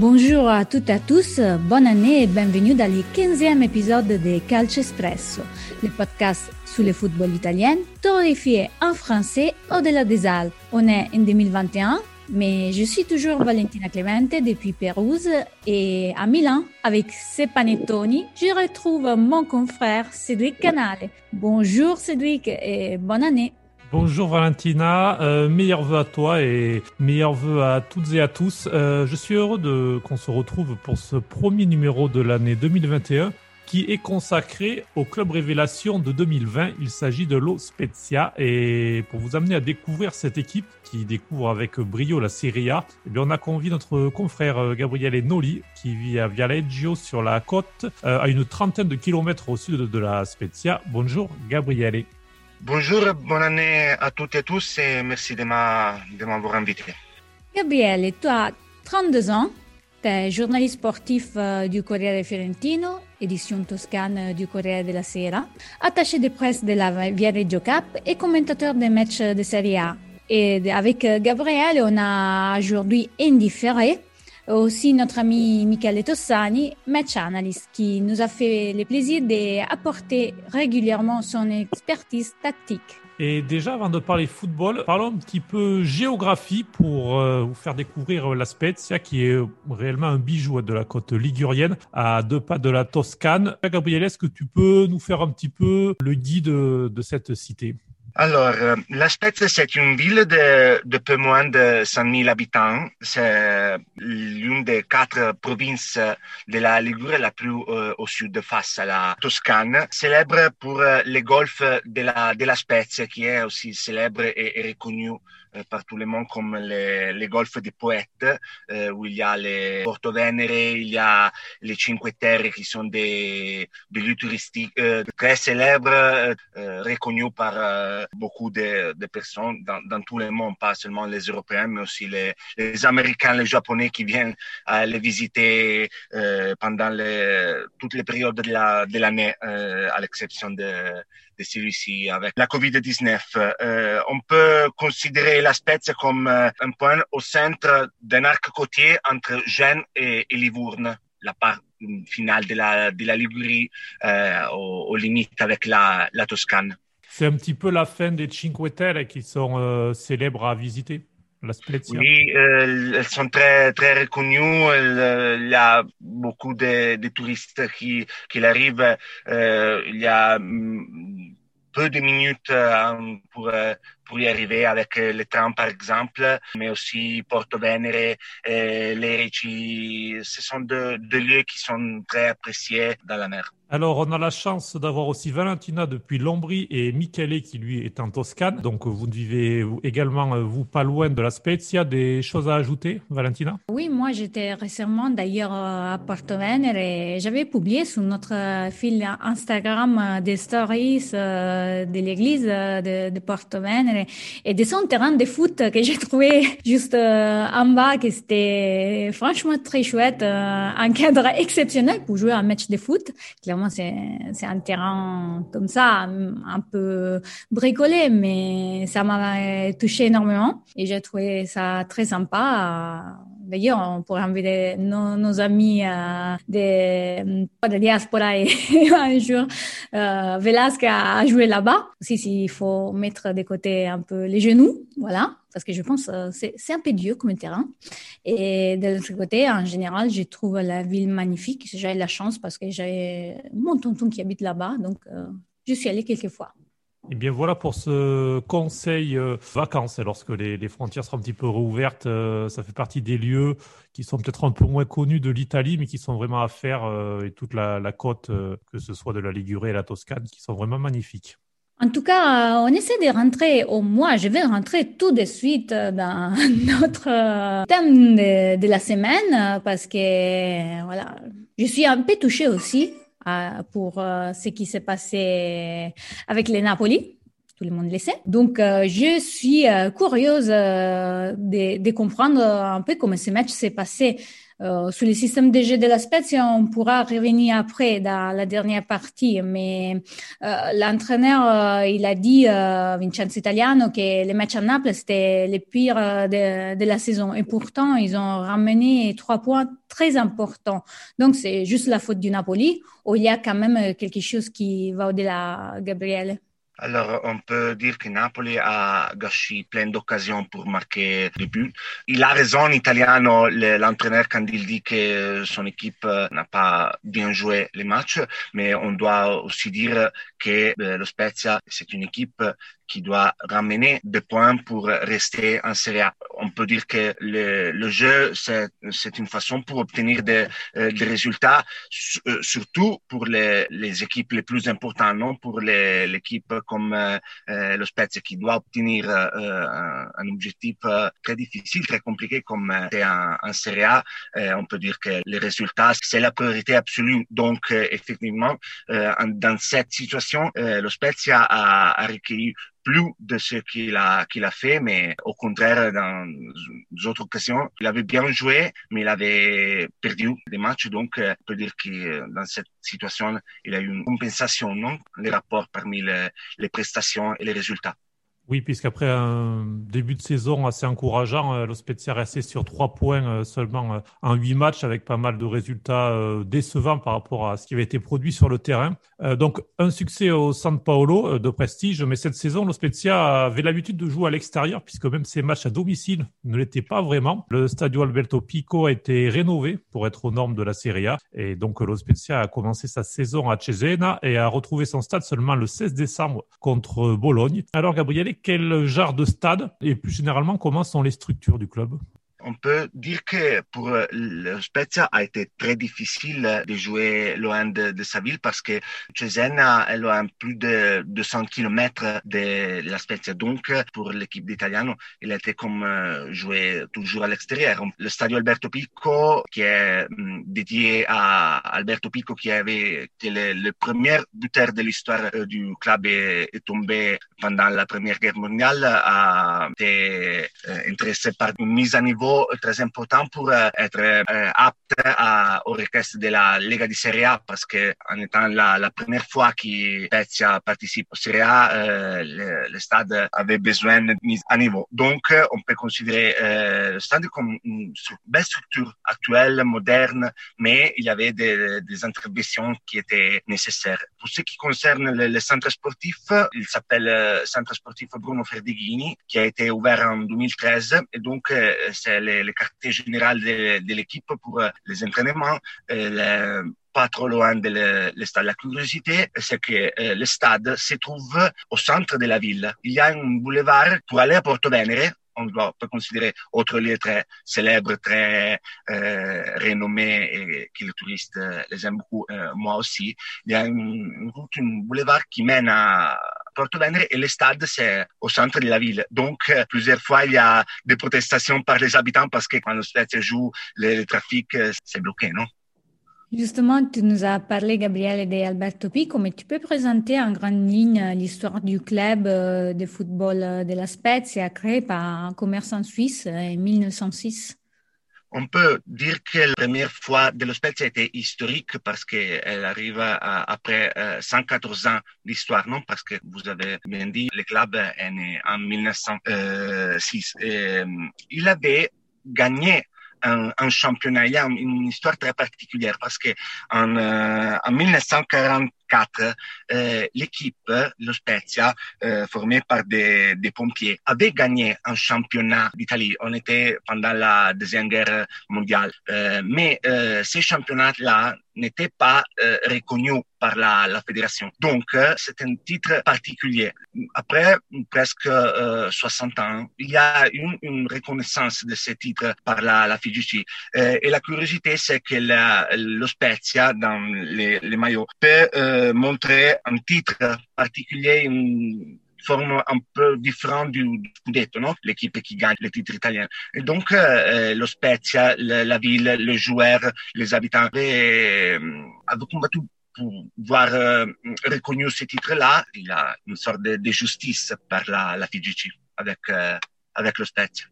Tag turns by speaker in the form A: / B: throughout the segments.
A: Bonjour à toutes et à tous, bonne année et bienvenue dans le 15e épisode de Calcio Espresso, le podcast sur le football italien, torréfié en français au-delà des Alpes. On est en 2021, mais je suis toujours Valentina Clemente depuis Pérouse et à Milan, avec ces panettoni, je retrouve mon confrère Cédric Canale. Bonjour Cédric et bonne année.
B: Bonjour Valentina, euh, meilleurs vœux à toi et meilleurs vœux à toutes et à tous. Euh, je suis heureux de qu'on se retrouve pour ce premier numéro de l'année 2021 qui est consacré au club révélation de 2020. Il s'agit de Lo Spezia et pour vous amener à découvrir cette équipe qui découvre avec brio la Serie A, eh bien on a convié notre confrère euh, Gabriele Noli qui vit à Vialeggio sur la côte à une trentaine de kilomètres au sud de la Spezia. Bonjour Gabriele.
C: Bonjour, bonne année à toutes et tous et merci de m'avoir invité.
A: Gabriele, tu as 32 ans, tu es journaliste sportif euh, du Corriere Fiorentino, édition toscane du Corriere della Sera, attaché de presse de la Viareggio Cup et commentateur des matchs de Serie A. Et avec euh, Gabriele, on a aujourd'hui indifféré aussi notre ami Michele Tossani, match analyst, qui nous a fait le plaisir d'apporter régulièrement son expertise tactique.
B: Et déjà, avant de parler football, parlons un petit peu géographie pour euh, vous faire découvrir la Spezia, qui est réellement un bijou de la côte ligurienne, à deux pas de la Toscane. Gabriel, est-ce que tu peux nous faire un petit peu le guide de cette cité?
C: Euh, La Spezia, c'est une ville de, de, peu moins de 100 000 habitants. C'est l'une des quatre provinces de la Ligurie la plus euh, sud face à la Toscane, célèbre pour euh, les golfs de la, Spezia, qui est aussi célèbre et, et reconnu euh, par tout le monde comme les, les golfs des poètes, euh, il Porto Venere, il y a les Cinque Terre qui sont des, des lieux touristiques euh, très célèbres, reconnus par beaucoup de, de personnes dans, dans, tout le monde, pas seulement les Européens, mais aussi les, les Américains, les Japonais qui viennent les visiter pendant les, toutes les périodes de l'année, la, à l'exception de, de celui-ci avec la COVID-19. on peut considérer la Spezia comme euh, un point au centre d'un arc côtier entre Gênes et, Livourne, la part finale de la, de la Ligurie euh, aux, limites avec la, la Toscane.
B: C'est un petit peu la fin des Cinque Terre qui sont euh, célèbres à visiter. La Spezia.
C: Oui, elles sont très très reconnues. il y a beaucoup de, touristes qui qui arrivent. il y a mm, peu de minutes pour pour y arriver avec euh, le train par exemple, mais aussi Porto Venere, Lerici. Ce sont deux, deux lieux qui sont très appréciés dans la mer.
B: Alors, on a la chance d'avoir aussi Valentina depuis Lombrie et Michele qui lui est en Toscane. Donc, vous vivez également, euh, vous, pas loin de la Spezia. Des choses à ajouter, Valentina?
A: Oui, moi, j'étais récemment d'ailleurs à Porto Venere et j'avais publié sur notre fil Instagram des stories euh, de l'église de, Porto Venere et de son terrain de foot que j'ai trouvé juste euh, en bas, que c'était franchement très chouette, euh, un cadre exceptionnel pour jouer un match de foot. C'est c'est un terrain comme ça, un peu bricolé, mais ça m'a touché énormément et j'ai trouvé ça très sympa. D'ailleurs, on pourrait inviter nos, nos amis euh, de, de diaspora et un jour euh, Velasque à jouer là-bas. Aussi, s'il faut mettre de côté un peu les genoux, voilà, parce que je pense euh, c'est c'est un peu dur comme terrain. Et de l'autre côté, en général, je trouve la ville magnifique. J'ai la chance parce que j'ai mon tonton qui habite là-bas, donc euh, je suis allée quelques fois.
B: Eh bien voilà pour ce conseil euh, vacances. lorsque les, frontières seront un petit peu réouvertes, euh, ça fait partie des lieux qui sont peut-être un peu moins connus de l'Italie, mais qui sont vraiment à faire, euh, et toute la, côte, que ce soit de la Ligurie et la Toscane, qui sont vraiment magnifiques.
A: En tout cas, on essaie de rentrer, au moins, je vais rentrer tout de suite dans notre thème de, de la semaine, parce que, voilà, je suis un peu touchée aussi pour euh, ce qui s'est passé avec les Napoli. tout le monde le sait. Donc, je suis curieuse de, de, comprendre un peu comment ce match s'est passé. Euh, sur le système de jeu de la Spezia, on pourra revenir après dans la dernière partie, mais euh, l'entraîneur, euh, il a dit, euh, Vincenzo Italiano, que les matchs à Naples, c'était le pire de, de, la saison. Et pourtant, ils ont ramené trois points très importants. Donc, c'est juste la faute du Napoli, ou il y a quand même quelque chose qui va au-delà, Gabriele.
C: Alors, on peut dire que Napoli a gâché plein d'occasions pour marquer des buts. Il a raison, Italiano, l'entraîneur, quand il dit que son équipe n'a pas bien joué les matchs, mais on doit aussi dire que euh, lo Spezia, c'est une équipe qui doit ramener des points pour rester en Serie A. On peut dire que le, le jeu, c'est une façon pour obtenir des, euh, résultats, euh, surtout pour les, les, équipes les plus importantes, non? Pour l'équipe comme euh, euh, le qui doit obtenir euh, un, un, objectif très difficile, très compliqué comme c'est en, en Serie A. on peut dire que les résultats, c'est la priorité absolue. Donc, effectivement, dans cette situation, le Spezia a, a recueilli plus de ce qu'il a, qu'il a fait, mais au contraire, dans d'autres occasions, il avait bien joué, mais il avait perdu des matchs. Donc, euh, on peut dire que dans cette situation, il a eu une compensation, non? Les rapports parmi les, les prestations et les résultats.
B: Oui, puisqu'après un début de saison assez encourageant, euh, l'Ospezia resté sur trois points euh, seulement euh, en huit matchs avec pas mal de résultats décevants par rapport à ce qui avait été produit sur le terrain. Donc un succès au San Paolo de prestige, mais cette saison, l'Ospezia avait l'habitude de jouer à l'extérieur puisque même ses matchs à domicile ne l'étaient pas vraiment. Le Stadio Alberto Pico a été rénové pour être aux normes de la Serie A et donc l'Ospezia a commencé sa saison à Cesena et a retrouvé son stade seulement le 16 décembre contre Bologne. Alors Gabriele, quel genre de stade et plus généralement comment sont les structures du club?
C: On peut dire que pour euh, le Spezia a été très difficile de jouer loin de, sa ville parce que Cesena est loin plus de 200 km de la Spezia. Donc, pour l'équipe d'Italiano, il était comme euh, jouer toujours à l'extérieur. Le Stadio Alberto Pico, qui est hum, dédié à Alberto Pico, qui avait été le, premier buteur de l'histoire euh, du club est, est, tombé pendant la Première Guerre mondiale, a été intéressé par une mise à niveau très important pour euh, être euh, apte à, au request de la Lega di Serie A en étant la, la première fois que Spezia participe au Serie A, euh, le, besoin de mise à niveau. Donc, on peut considérer euh, le stade comme une belle structure actuelle, moderne, mais il y avait des, des interventions qui étaient nécessaires. Pour ce qui concerne le, le centre sportif, il s'appelle euh, Centre sportif Bruno Ferdighini, qui a été ouvert en 2013 et donc c'est les, les quartiers généraux de, de l'équipe pour euh, les entraînements. Euh, pas trop loin de le, stade. La curiosité, c'est que euh, le stade se trouve au centre de la ville. Il y a un boulevard pour aller à Porto Venere. On doit, peut considérer autre lieu très célèbre, très euh, renommé et que les touristes euh, les aiment beaucoup, euh, moi aussi. Il y a une route, un boulevard qui mène à Et le stade, c'est au centre de la ville. Donc, euh, plusieurs fois, il y a des protestations par les habitants parce que quand le stade joue, le, trafic, euh, c'est bloqué, non?
A: Justement, tu nous as parlé, Gabriel, de Alberto Pico, mais tu peux présenter en grande ligne l'histoire du club euh, de football de la Spezia créé par un commerçant suisse en 1906
C: on peut dire que la première fois de l'espèce était historique parce qu'elle arrive après euh, 114 ans d'histoire, non? Parce que vous avez bien dit, le club est né en 1906. Euh, il avait gagné un, championnat, il y a une histoire très particulière parce que en, euh, en 1940 CAT, euh, l'équipe, lo Spezia, euh, formée par des, des, pompiers, avait gagné un championnat d'Italie. On était pendant la Deuxième Guerre mondiale. Euh, mais euh, ces championnats-là n'étaient pas euh, reconnus par la, fédération. Donc, euh, c'est un titre particulier. Après presque euh, 60 ans, il y a une, une, reconnaissance de ce titre par la, la fiducie. Euh, et la curiosité, c'est que la, lo Spezia, dans les, maillots, peut euh, montrer un titre particulier, une, forme un peu différente du, du non? L'équipe qui gagne le titre italien. Et donc, euh, lo Spezia, la, ville, les joueurs, les habitants euh, avaient combattu pouvoir euh, reconnu ce titre-là, il y a une sorte de, de justice par la, la FIGC avec, euh, avec le Spezia.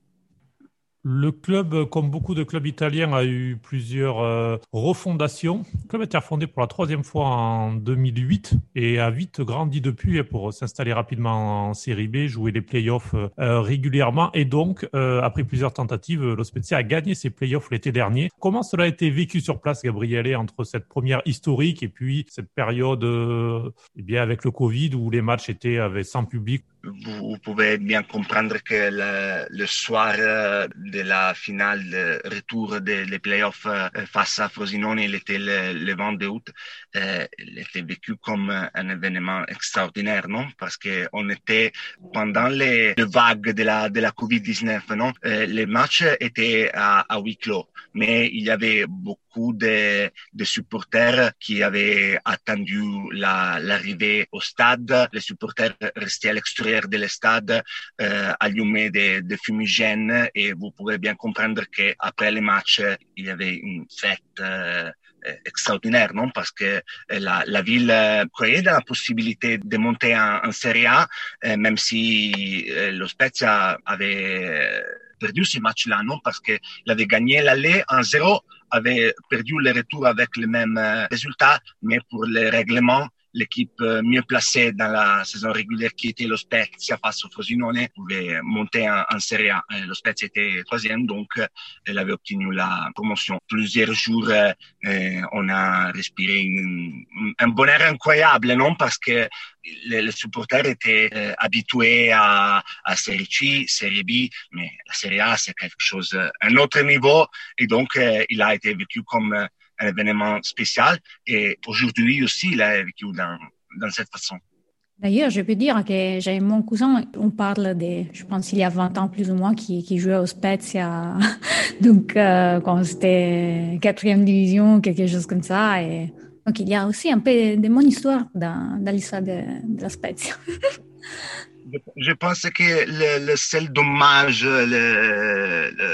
B: Le club, comme beaucoup de clubs italiens, a eu plusieurs euh, refondations. Le club a été refondé pour la troisième fois en 2008 et a vite grandi depuis pour s'installer rapidement en Série B, jouer les playoffs euh, régulièrement. Et donc, euh, après plusieurs tentatives, Spezia a gagné ses playoffs l'été dernier. Comment cela a été vécu sur place, Gabriele, entre cette première historique et puis cette période eh bien, avec le Covid où les matchs étaient avec, sans public?
C: Vous, pouvez bien comprendre que le, le, soir euh, de la finale de retour des de, playoffs euh, face à Frosinone, il était le, le 22 août, euh, il était vécu comme un événement extraordinaire, non? Parce que on était pendant les, les vagues de la, de la Covid-19, non? Les matchs étaient à, huis clos, mais il y avait beaucoup de, supporters qui avaient attendu l'arrivée la, au stade. Les supporters restaient à l'extérieur de l'estade euh, allumé des, des fumigènes et vous pouvez bien comprendre qu'après les matchs, il y avait une fête euh, extraordinaire, non? Parce que la, la ville euh, croyait dans la possibilité de monter en, en Serie A, euh, même si lo Spezia avait perdu ce match-là, non? Parce qu'il avait gagné en zéro, avait perdu le retour avec le même résultat, mais pour les règlements, l'équipe euh, mieux placée dans la saison régulière qui était lo Spezia face au Frosinone pouvait monter en, Serie A. Euh, lo Spezia était troisième, donc euh, elle avait obtenu la promotion. Plusieurs jours, euh, on a respiré une, un bonheur incroyable, non? Parce que les, les supporters étaient euh, habitués à, à Serie C, Serie B, mais la Serie A, c'est quelque chose, un autre niveau, et donc il a été vécu comme un événement spécial. Et aujourd'hui aussi, il a vécu dans, dans cette façon.
A: D'ailleurs, je peux dire que j'ai mon cousin, on parle de, je pense, il y a 20 ans plus ou moins, qui, qui jouait au Spezia, donc euh, quand c'était quatrième division, quelque chose comme ça. Et donc il y a aussi un peu de mon histoire dans, dans l'histoire de, de, la Spezia.
C: je pense que le, le seul dommage, le, le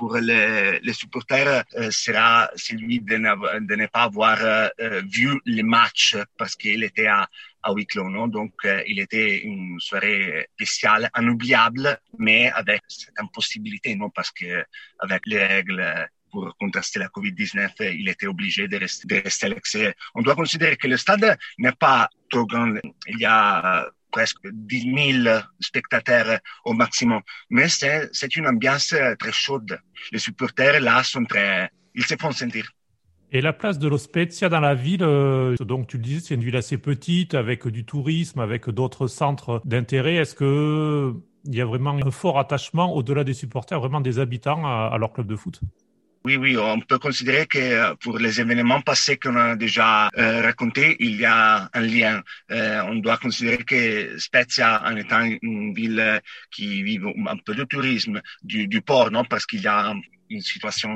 C: pour les, les supporters euh, sera celui de ne, pas avoir euh, vu les matchs parce qu'il était à, à huis clos. Donc, euh, il était une soirée spéciale, inoubliable, mais avec cette impossibilité, non? parce que avec les règles pour contraster la COVID-19, il était obligé de rester, de rester à l'extérieur. On doit considérer que le stade n'est pas trop grand. Il y a presque 10 000 spectateurs au maximum. Mais c'est une ambiance très chaude. Les supporters là sont très, ils se font sentir.
B: Et la place de Lo Spezia dans la ville, euh, donc tu le disais, c'est une ville assez petite avec du tourisme, avec d'autres centres d'intérêt. Est-ce que il y a vraiment un fort attachement au-delà des supporters, vraiment des habitants à leur club de foot?
C: Oui, oui, on peut considérer que pour les événements passés qu'on a déjà euh, racontés, il y a un lien. Euh, on doit considérer que Spezia, en étant une ville qui vit un peu de tourisme, du, du port, non, parce qu'il y a une situation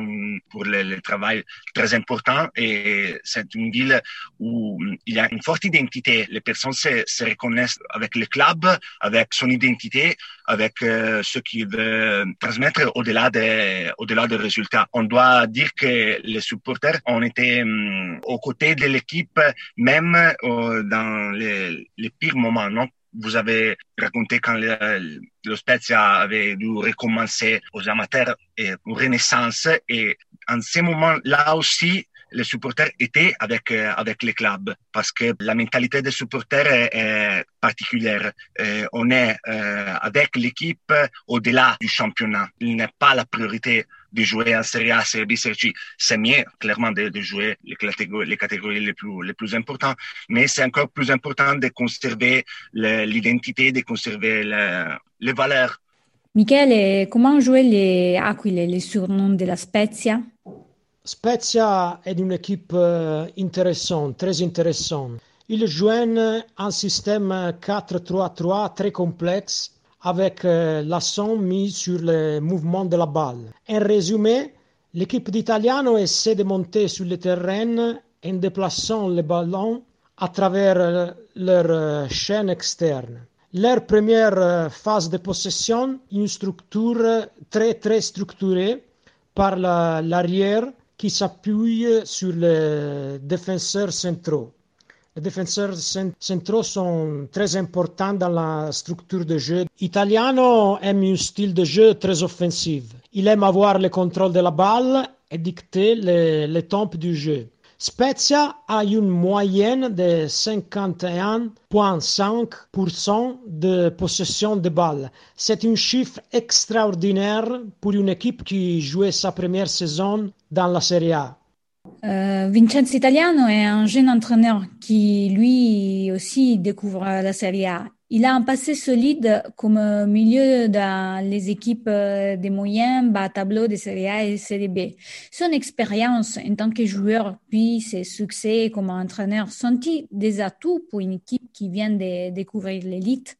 C: pour le, le travail très important et c'est une ville où il y a une forte identité. Les personnes se, se reconnaissent avec le club, avec son identité, avec euh, ce qu'il veut transmettre au-delà des, au-delà des résultats. On doit dire que les supporters ont été um, aux côtés de l'équipe, même euh, dans les, les pires moments, non? Vous avez raconté quand le, Spezia avait dû recommencer aux amateurs et une renaissance. Et en ce moment-là aussi, les supporters étaient avec euh, avec les clubs parce que la mentalité des supporters est, est particulière. Euh, on est euh, avec l'équipe au-delà du championnat. Il n'est pas la priorité de jouer en Serie A, Serie B, Serie C. C'est mieux, clairement, de, de jouer les catégories, les catégories les plus, les plus importantes, mais c'est encore plus important de conserver l'identité, de conserver le, les valeurs.
A: Michele, comment jouer les Aquile, les surnoms de la Spezia?
D: Spezia est une équipe euh, intéressante, très intéressante. Ils jouent un système 4-3-3 très complexe avec euh, l'accent mis sur le mouvement de la balle. En résumé, l'équipe d'Italiano essaie de monter sur le terrain en déplaçant le ballon à travers euh, leur euh, chaîne externe. Leur première phase de possession, une structure très très structurée par l'arrière qui s'appuie sur les défenseurs centraux. Les défenseurs centraux sont très importants dans la structure de jeu. Italiano aime un style de jeu très offensif. Il aime avoir le contrôle de la balle et dicter les temps du jeu. Spezia a une moyenne de 51,5% de possession de balles. C'est un chiffre extraordinaire pour une équipe qui jouait sa première saison dans la Serie A.
A: Euh, Vincenzo Italiano est un jeune entraîneur qui lui aussi découvre la Serie A. Il a un passé solide comme milieu dans les équipes euh, des moyens bas tableau de Serie A et Serie B. Son expérience en tant que joueur puis ses succès comme entraîneur sont-ils des atouts pour une équipe qui vient de découvrir l'élite?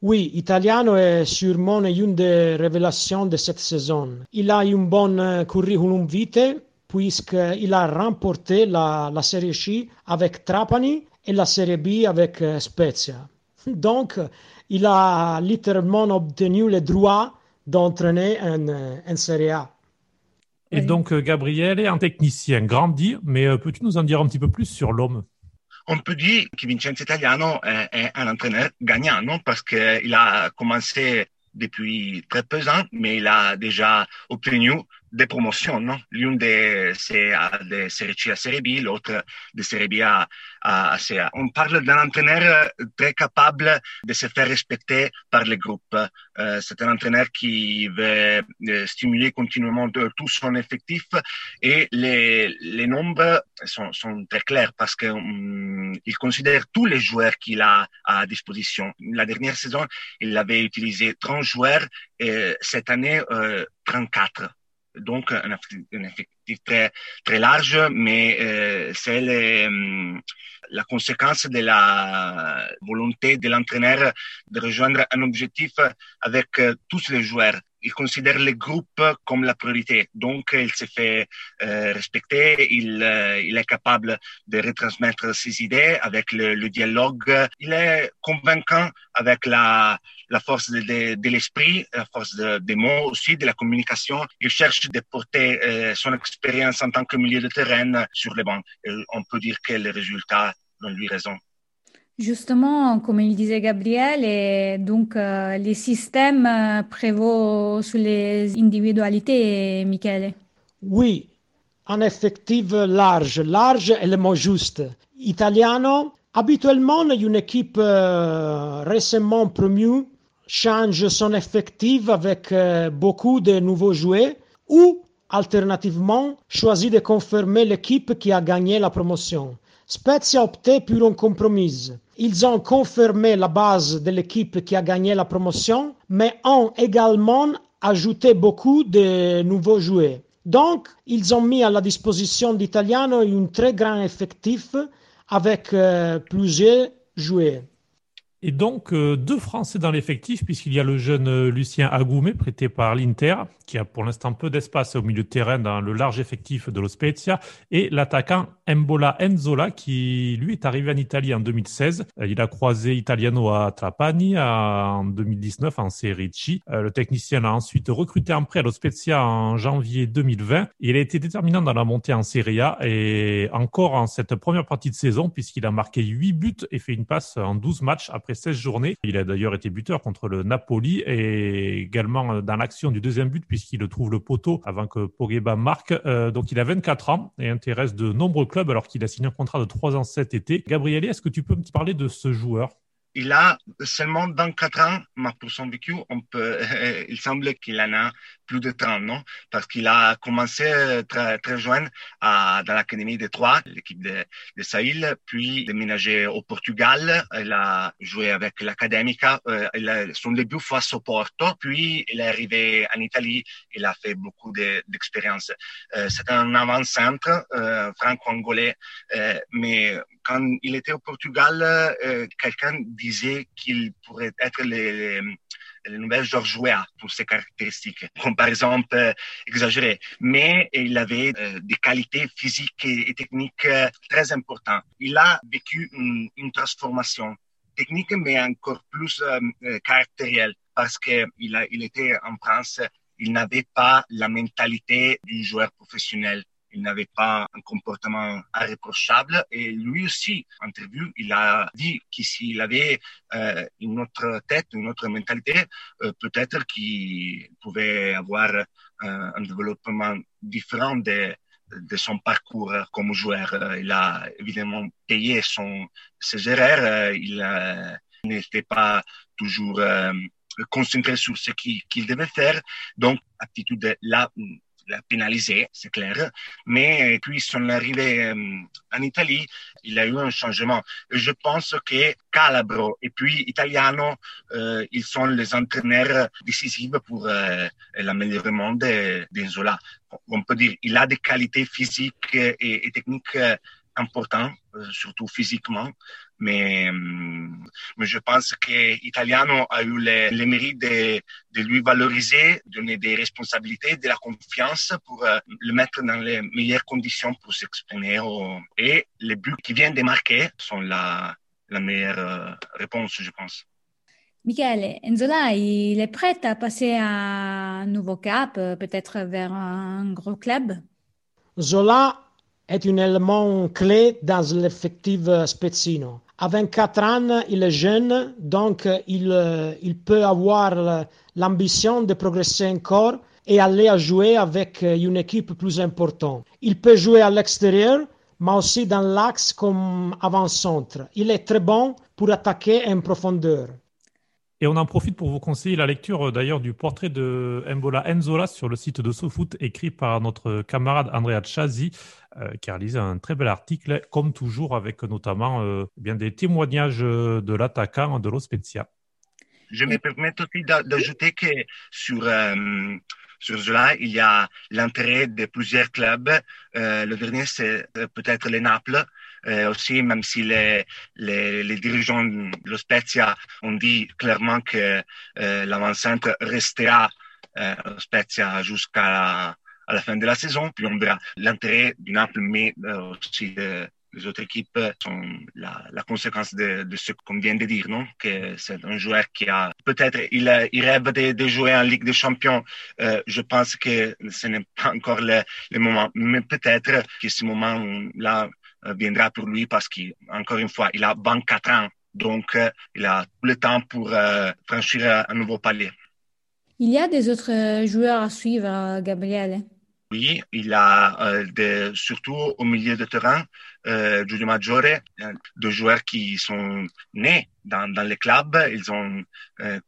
D: Oui, Italiano est sûrement une des révélations de cette saison. Il a un bon euh, curriculum vitae puisqu'il a remporté la, la Serie C avec Trapani et la Serie B avec euh, Spezia. Donc, il a littéralement obtenu le droit d'entraîner en, euh, en Serie A.
B: Et donc, euh, Gabriel est un technicien grandi, mais peux-tu nous en dire un petit peu plus sur l'homme?
C: On peut dire que Vincenzo Italiano est un entraîneur gagnant, non? Parce qu'il a commencé depuis très peu ans, mais il a déjà obtenu des promotions, non? L'une de c'est de Série C à Série B, l'autre de Série B à, à. On parle d'un entraîneur très capable de se faire respecter par le groupe. Euh, c'est un entraîneur qui veut euh, stimuler continuellement tout son effectif et les, les nombres sont, sont très clairs parce que um, il considère tous les joueurs qu'il a à disposition. La dernière saison, il avait utilisé 30 joueurs et cette année, euh, 34 donc un, effectif très, large, mais euh, c'est la conséquence de la volonté de l'entraîneur de rejoindre un objectif avec euh, tous les joueurs il considère les groupes comme la priorité. Donc, il se fait euh, respecter, il, euh, il est capable de retransmettre ses idées avec le, dialogue. Il est convaincant avec la, force de, l'esprit, la force de, des mots aussi, de la communication. Il cherche de porter euh, son expérience en tant que milieu de terrain sur les bancs. On peut dire que les résultats donnent lui raison.
A: Justement, comme il disait Gabriel, donc euh, les systèmes euh, prévaut sur les individualités, Michele.
D: Oui, un effectif large. Large est le mot juste. Italiano, habituellement, une équipe euh, récemment promue change son effectif avec beaucoup de nouveaux joueurs ou, alternativement, choisit de confirmer l'équipe qui a gagné la promotion. Spezia a opté pour un compromis. Ils ont confirmé la base de l'équipe qui a gagné la promotion, mais ont également ajouté beaucoup de nouveaux joueurs. Donc, ils ont mis à la disposition d'Italiano un très grand effectif avec euh, plusieurs joueurs.
B: Et donc, euh, deux Français dans l'effectif, puisqu'il y a le jeune euh, Lucien Agoumé, prêté par l'Inter, qui a pour l'instant peu d'espace au milieu de terrain dans le large effectif de l'Ospezia, et l'attaquant Embola Enzola, qui lui est arrivé en Italie en 2016. Euh, il a croisé Italiano à Trapani en 2019 en Serie C. Le technicien l'a ensuite recruté en prêt à l'Ospezia en janvier 2020. Il a été déterminant dans la montée en Serie A et encore en cette première partie de saison, puisqu'il a marqué 8 buts et fait une passe en 12 matchs après 16 journées. Il a d'ailleurs été buteur contre le Napoli et également dans l'action du deuxième but puisqu'il trouve le poteau avant que Pogba marque. Euh, donc il a 24 ans et intéresse de nombreux clubs alors qu'il a signé un contrat de 3 ans cet été. Gabriel, est-ce que tu peux me parler de ce joueur?
C: Il a seulement 24 ans, mais pour son vécu, il semble qu'il en a plus de 30, non? Parce qu'il a commencé euh, très, très jeune à, dans l'Académie de Troyes, l'équipe de, de Sahil, puis déménagé au Portugal. Il a joué avec l'Académica. Euh, son début face au Porto, puis il est arrivé en Italie. Il a fait beaucoup d'expérience. euh, C'est un avant-centre euh, franco-angolais, mais quand il était au Portugal, quelqu'un disait qu'il pourrait être les, le nouvel Georges Weah pour ses caractéristiques, comparaison euh, exagérée. Mais il avait euh, des qualités physiques et, techniques euh, très importantes. Il a vécu une, une transformation technique, mais encore plus euh, caractérielle, parce qu'il il était en France, il n'avait pas la mentalité du joueur professionnel il n'avait pas un comportement irréprochable. Et lui aussi, en interview, il a dit que s'il avait euh, une autre tête, une autre mentalité, euh, peut-être qu'il pouvait avoir euh, un développement différent de, son parcours comme joueur. Il a évidemment payé son, ses erreurs. Il n'était pas toujours concentré sur ce qu'il devait faire. Donc, attitude là, l'a pénalisé, c'est clair. Mais puis, son arrivée euh, en Italie, il a eu un changement. Je pense que Calabro et puis Italiano, euh, ils sont les entraîneurs décisifs pour euh, l'amélioration d'Enzola. On peut dire il a des qualités physiques et, et techniques importantes, surtout physiquement, mais, mais je pense que Italiano a eu le, mérite de, de, lui valoriser, donner des responsabilités, de la confiance pour euh, le mettre dans les meilleures conditions pour s'exprimer. Et les buts qui viennent de marquer sont la, la meilleure euh, réponse, je pense.
A: Michael, Enzola, il est prêt à passer à un nouveau cap, euh, peut-être vers un gros club?
D: Zola est un élément clé dans l'effectif Spezzino. À 24 ans, il est jeune, donc il, il peut avoir l'ambition de progresser encore et aller à jouer avec une équipe plus importante. Il peut jouer à l'extérieur, mais aussi dans l'axe comme avant-centre. Il est très bon pour attaquer en profondeur.
B: Et on en profite pour vous conseiller la lecture d'ailleurs du portrait de Mbola Enzola sur le site de SoFoot écrit par notre camarade Andrea Chazi euh, qui a réalisé un très bel article, comme toujours avec notamment euh, eh bien des témoignages de l'attaquant de l'Ospezia.
C: Je me permets aussi d'ajouter que sur euh, sur Zola, il y a l'intérêt de plusieurs clubs. le dernier, c'est peut-être les Naples, euh, aussi, même si les, les, les dirigeants de l'Ospezia ont dit clairement que euh, restera euh, Spezia jusqu'à la, à la fin de la saison. Puis on verra l'intérêt du Naples, mais euh, aussi les autres équipes sont la, la conséquence de, ce qu'on vient de dire, non? Que c'est un joueur qui a peut-être il, il rêve de, jouer en Ligue des Champions. Euh, je pense que ce n'est pas encore le, le moment, mais peut-être que ce moment-là euh, viendra pour lui parce qu'encore une fois, il a 24 ans, donc euh, il a tout le temps pour euh, franchir un nouveau palier.
A: Il y a des autres joueurs à suivre, Gabriel
C: oui, il a des, surtout au milieu de terrain, euh, Giulio Maggiore, deux joueurs qui sont nés dans, les clubs, ils ont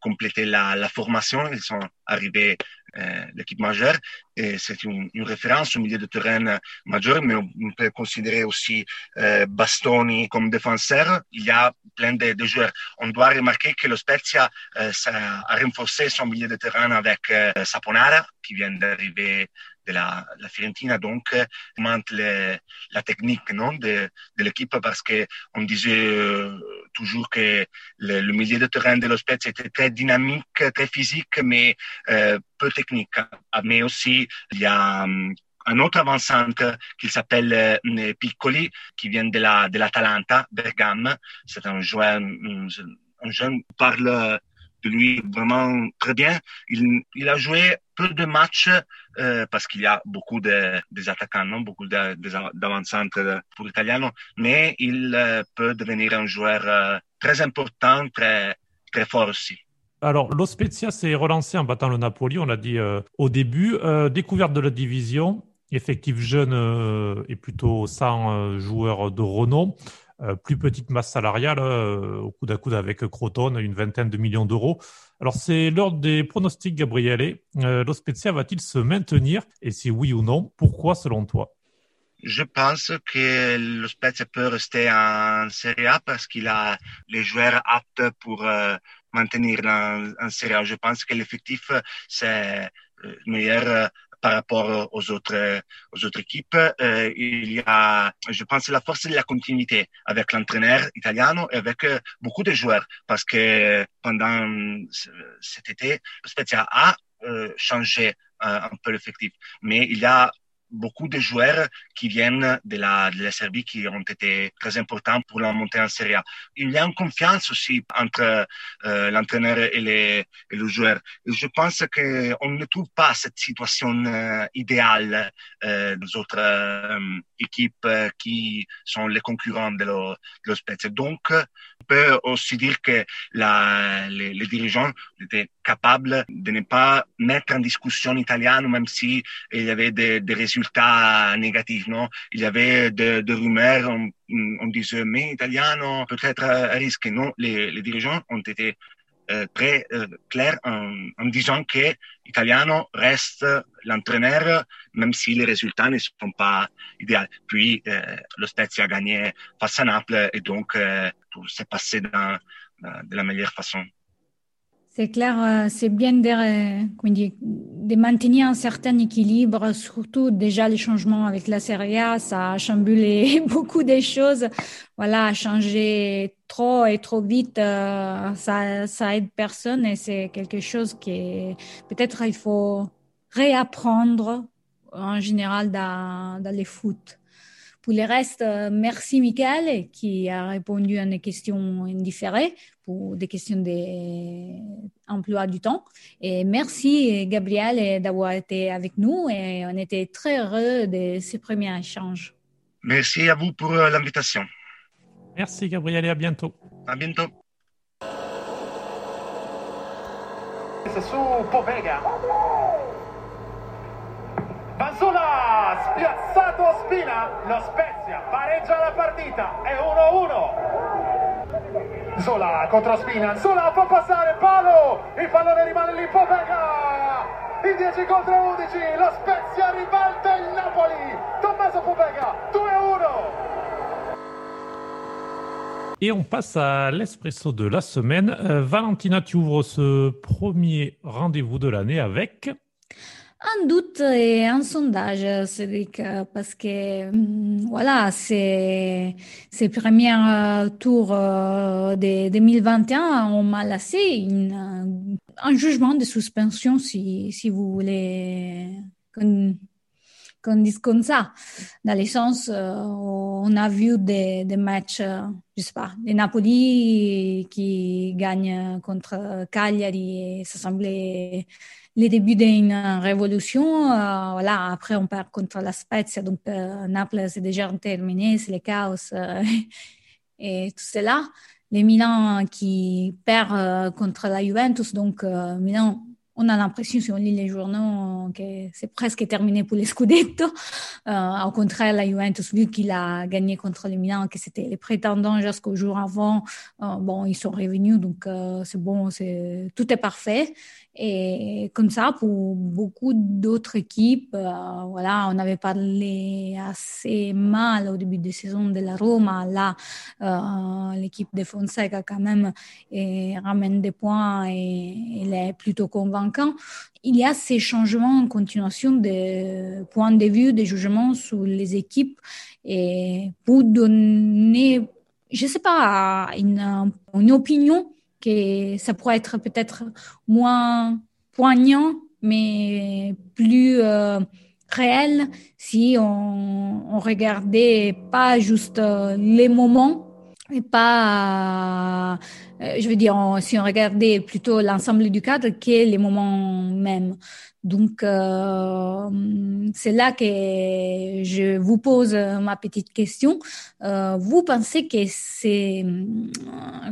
C: complété la, formation, ils sont arrivés euh, l'équipe majeure. Et c'est une, référence au milieu de terrain majeur, mais on, peut considérer aussi euh, Bastoni comme défenseur. Il y a plein de, joueurs. On doit remarquer que le Spezia euh, a renforcé son milieu de terrain avec euh, Saponara, qui vient d'arriver de la, la Fiorentina, donc augmente la technique non, de, de l'équipe parce que on disait euh, toujours que le, le, milieu de terrain de l'Ospezia était très dynamique, très physique, mais euh, peu technique. Mais aussi, il y a um, un autre avant-centre qui s'appelle euh, Piccoli, qui vient de la de l'Atalanta, Bergame. C'est un joueur, un, un jeune parle de lui vraiment très bien. Il, a joué peu de matchs euh, parce qu'il y a beaucoup de, des attaquants, non? Beaucoup d'avant-centre pour l'Italiano, mais il euh, peut devenir un joueur euh, très important, très, très fort aussi.
B: Alors, l'Ospezia s'est relancé en battant le Napoli, on l'a dit au début. Découverte de la division, effectif jeune et plutôt sans joueurs de renom. Euh, plus petite masse salariale euh, au coude à coude avec Croton, une vingtaine de millions d'euros. Alors c'est l'heure des pronostics, Gabriele. Euh, L'Ospezia va-t-il se maintenir? Et si oui ou non, pourquoi selon toi?
C: Je pense que le Spezia peut rester en Serie A parce qu'il a les joueurs aptes pour euh, maintenir en, en Serie A. Je pense que l'effectif, c'est meilleur par rapport aux autres, aux autres équipes. Euh, il y a, je pense, la force de la continuité avec l'entraîneur italien et avec euh, beaucoup de joueurs parce que pendant cet été, Spezia a euh, changé un peu l'effectif, mais il y a beaucoup de joueurs qui viennent de la, Serbie qui ont été très importants pour la montée en Serie A. Il y a une confiance aussi entre euh, l'entraîneur et les, et le joueur. je pense qu'on ne trouve pas cette situation euh, idéale euh, dans autres euh, équipes qui sont les concurrents de lo, de Donc, on peut aussi dire que les, dirigeants étaient capables de ne pas mettre en discussion l'Italien, même si il y avait des, des résultats négatifs. Non, il y avait des de rumeurs. On, on, disait mais Italiano peut-être à risque. Non, les, les dirigeants ont été euh, très euh, clairs en, en, disant que Italiano reste l'entraîneur, même si les résultats ne sont pas idéaux. Puis euh, le Spezia a gagné face à Naples et donc euh, tout s'est passé dans, de la meilleure façon.
A: C'est clair, euh, c'est bien de, de, maintenir un certain équilibre, surtout déjà les changements avec la Serie A, ça a chamboulé beaucoup de choses. Voilà, changer trop et trop vite, euh, ça, ça aide personne et c'est quelque chose qui peut-être il faut réapprendre en général dans, dans les foot. Pour le reste, euh, merci Michael qui a répondu à des questions indifférées pour des questions d'emploi du temps. Et merci Gabriel d'avoir été avec nous et on était très heureux de ce premier échange.
C: Merci à vous pour euh, l'invitation.
B: Merci Gabriel et à bientôt.
C: À bientôt.
E: Vanzula spiazzato a Spina, lo Spezia pareggia la partita, è 1-1. Zola contro Spina, Zola può passare, palo, il pallone rimane lì, Povega, in 10 contro 11, lo Spezia ribalta il Napoli, Tommaso Povega, 2-1.
B: Et on passe à l'espresso de la semaine. Euh, Valentina, tu ouvres ce premier rendez-vous de l'année avec
A: Un doute et un sondage, Cédric, parce que mm, voilà, ces premiers euh, tours euh, de 2021 on m'a laissé une, un jugement de suspension, si, si vous voulez qu'on dise comme ça, dans le sens euh, on a vu des, matchs, je sais pas, des Napoli qui gagnent contre Cagliari ça semblait les débuts d'une révolution. Euh, voilà, après, on perd contre la Spezia, donc euh, Naples, c'est déjà terminé, c'est le chaos euh, et tout cela. Les Milan qui perd contre la Juventus, donc Milan on a l'impression, si on lit les journaux, que c'est presque terminé pour les Scudetto. Au contraire, la Juventus, vu qu'il a gagné contre le Milan, que c'était les prétendants jusqu'au jour avant, bon, ils sont revenus, donc c'est bon, c'est tout est parfait. Et comme ça, pour beaucoup d'autres équipes, euh, voilà, on avait parlé assez mal au début de saison de la Roma. Là, euh, l'équipe de Fonseca quand même ramène des points et il est plutôt convaincant. Il y a ces changements en continuation de points de vue, de jugements sur les équipes et pour donner, je sais pas, une, une opinion que ça pourrait être peut-être moins poignant, mais plus euh, réel si on, on, regardait pas juste euh, les moments et pas, euh, je veux dire, si on regardait plutôt l'ensemble du cadre que les moments mêmes. Donc, c'est là que je vous pose ma petite question. Vous pensez que c'est,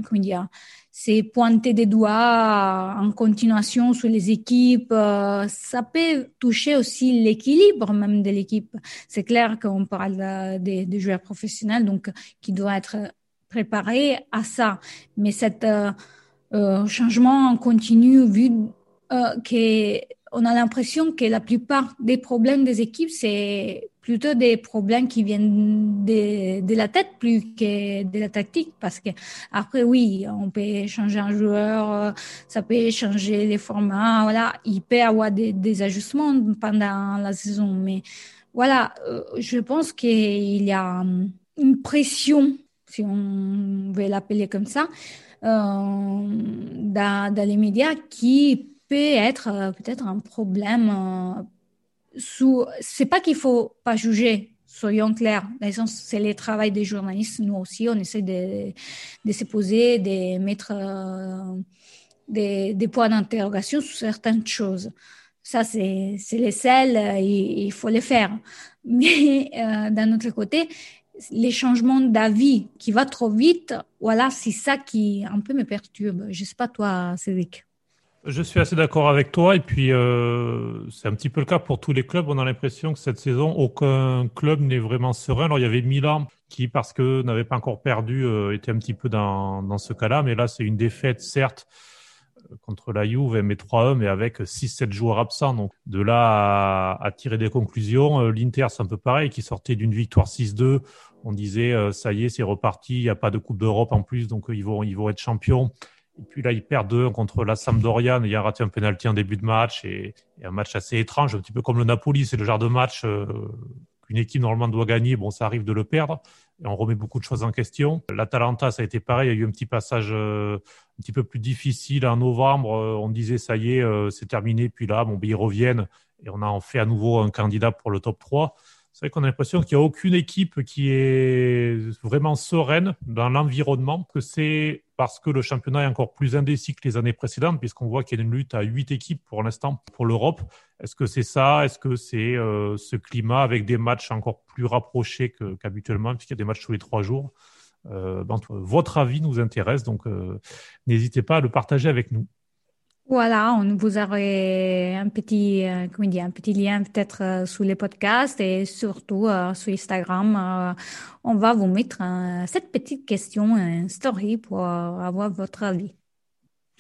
A: comment dire, c'est pointer des doigts en continuation sur les équipes. Euh, ça peut toucher aussi l'équilibre même de l'équipe. C'est clair qu'on parle des de joueurs professionnels, donc qui doivent être préparés à ça. Mais cet euh, euh, changement en continu, vu euh, que on a l'impression que la plupart des problèmes des équipes, c'est plutôt des problèmes qui viennent de, la tête plus que de la tactique parce que après oui on peut changer un joueur ça peut changer les formats voilà il peut avoir des, ajustements pendant la saison mais voilà euh, je pense qu'il y a une pression si on veut l'appeler comme ça euh, dans, les médias qui peut être euh, peut-être un problème c'est pas qu'il faut pas juger, soyons clairs. C'est le travail des journalistes. Nous aussi, on essaie de, se poser, de mettre euh, des, points d'interrogation sur certaines choses. Ça, c'est les seuls, il, il, faut le faire. Mais euh, d'un autre côté, les changements d'avis qui va trop vite, voilà, c'est ça qui un peu me perturbe. Je sais pas toi, Cédric.
B: Je suis assez d'accord avec toi et puis euh, c'est un petit peu le cas pour tous les clubs. On a l'impression que cette saison, aucun club n'est vraiment serein. Alors il y avait Milan qui, parce que n'avait pas encore perdu, euh, était un petit peu dans, dans ce cas-là. Mais là, c'est une défaite, certes, euh, contre la Juve, mais 3-1, mais avec 6-7 joueurs absents. Donc de là à, à tirer des conclusions, euh, l'Inter, c'est un peu pareil, qui sortait d'une victoire 6-2. On disait, ça y est, c'est reparti, il n'y a pas de Coupe d'Europe en plus, donc ils vont, ils vont être champions. Et puis là, il perd 2 contre la Sampdoria. Il a raté un penalty en début de match et, un match assez étrange, un petit peu comme le Napoli. C'est le genre de match euh, qu'une équipe normalement doit gagner. Bon, ça arrive de le perdre et on remet beaucoup de choses en question. L'Atalanta, ça a été pareil. Il y a eu un petit passage euh, un petit peu plus difficile en novembre. Euh, on disait ça y est, c'est terminé. Puis là, bon, ben, ils reviennent et on a en fait à nouveau un candidat pour le top 3 c'est vrai qu'on a l'impression qu'il n'y a aucune équipe qui est vraiment sereine dans l'environnement, que c'est parce que le championnat est encore plus indécis que les années précédentes, puisqu'on voit qu'il y a une lutte à huit équipes pour l'instant pour l'Europe. Est-ce que c'est ça? Est-ce que c'est euh, ce climat avec des matchs encore plus rapprochés qu'habituellement, puisqu'il y a des matchs tous les trois jours? Euh, Votre avis nous intéresse, donc euh, n'hésitez pas à le partager avec nous.
A: Voilà, on vous aurait un petit, euh, comment dire, un petit lien peut-être euh, sous les podcasts et surtout euh, sur Instagram. on va vous mettre cette petite question, un story pour avoir votre avis.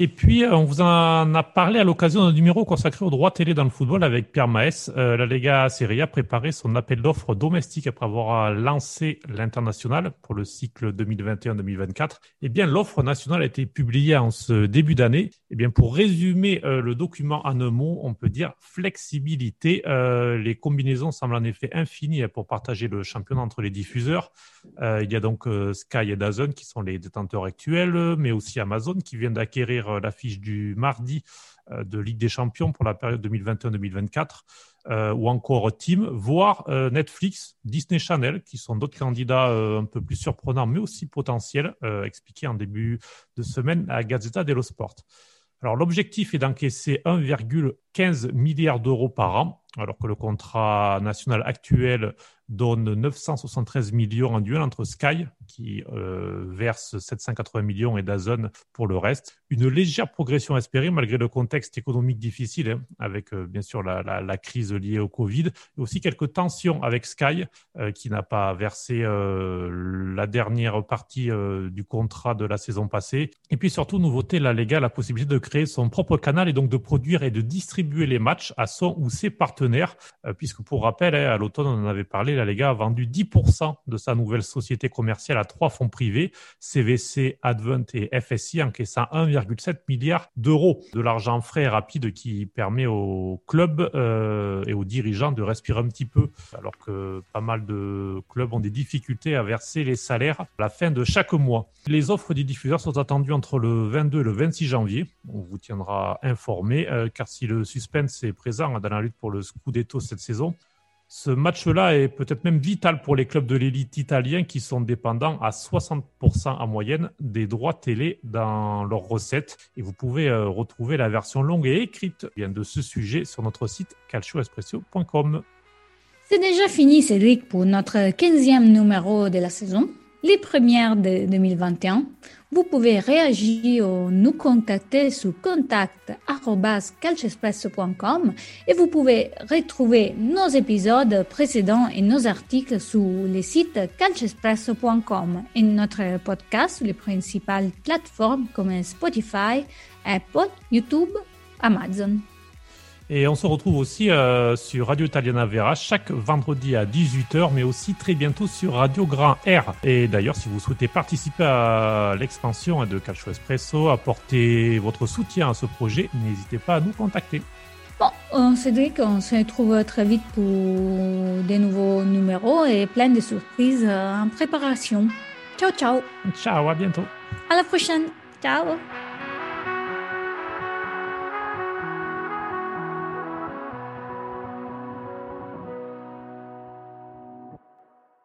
B: Et puis, euh, on vous en a parlé à l'occasion d'un numéro consacré aux droits télé dans le football avec Pierre Maes. Euh, la Lega Serie A a préparé son appel d'offres domestique après avoir lancé l'international pour le cycle 2021-2024. Eh bien, l'offre nationale a été publiée en ce début d'année. Eh bien, pour résumer euh, le document en un mot, on peut dire flexibilité. les combinaisons semblent en effet infinies pour partager le championnat entre les diffuseurs. il y a donc Sky et DAZN qui sont les détenteurs actuels, mais aussi Amazon qui vient d'acquérir euh, l'affiche du mardi euh, de Ligue des Champions pour la période 2021-2024, euh, ou encore Team, voire Netflix, Disney Channel, qui sont d'autres candidats un peu plus surprenants, mais aussi potentiels, expliqués en début de semaine à Gazzetta dello Sport. Alors l'objectif est d'encaisser 1,15 milliard d'euros par an, alors que le contrat national actuel donne 973 millions en duel entre Sky, qui euh, verse 780 millions, et Dazn pour le reste. Une légère progression espérée malgré le contexte économique difficile, hein, avec euh, bien sûr la, la, la, crise liée au Covid, et aussi quelques tensions avec Sky, euh, qui n'a pas versé la dernière partie du contrat de la saison passée. Et puis surtout, nouveauté, la Lega la possibilité de créer son propre canal et donc de produire et de distribuer les matchs à son ou ses partenaires, puisque pour rappel, hein, à l'automne, on en avait parlé, la Lega a vendu 10% de sa nouvelle société commerciale à trois fonds privés, CVC, Advent et FSI, encaissant 1,7 milliard d'euros de l'argent frais et rapide qui permet aux clubs euh, et aux dirigeants de respirer un petit peu, alors que pas mal de clubs ont des difficultés à verser les salaires à la fin de chaque mois. Les offres des diffuseurs sont attendues entre le 22 et le 26 janvier. On vous tiendra informé, euh, car si le suspense est présent dans la lutte pour le Scudetto cette saison, ce match-là est peut-être même vital pour les clubs de l'élite italien qui sont dépendants à 60% en moyenne des droits télé dans leurs recettes. Et vous pouvez euh, retrouver la version longue et écrite de ce sujet sur notre site calcioespresso.com.
A: C'est déjà fini, Cédric, pour notre 15e numéro de la saison, les premières de 2021 vous pouvez réagir ou nous contacter sur contact.calcespresso.com et vous pouvez retrouver nos épisodes précédents et nos articles sur le site calcespresso.com et notre podcast sur les principales plateformes comme Spotify, Apple, YouTube, Amazon.
B: Et on se retrouve aussi euh, sur Radio Italiana Vera chaque vendredi à 18h, mais aussi très bientôt sur Radio Grand R. Et d'ailleurs, si vous souhaitez participer à l'expansion de Calcio Espresso, apporter votre soutien à ce projet, n'hésitez pas à nous contacter.
A: Bon, Cédric, on se retrouve très vite pour des nouveaux numéros et plein de surprises en préparation. Ciao, ciao.
B: Ciao, à bientôt.
A: À la prochaine. Ciao.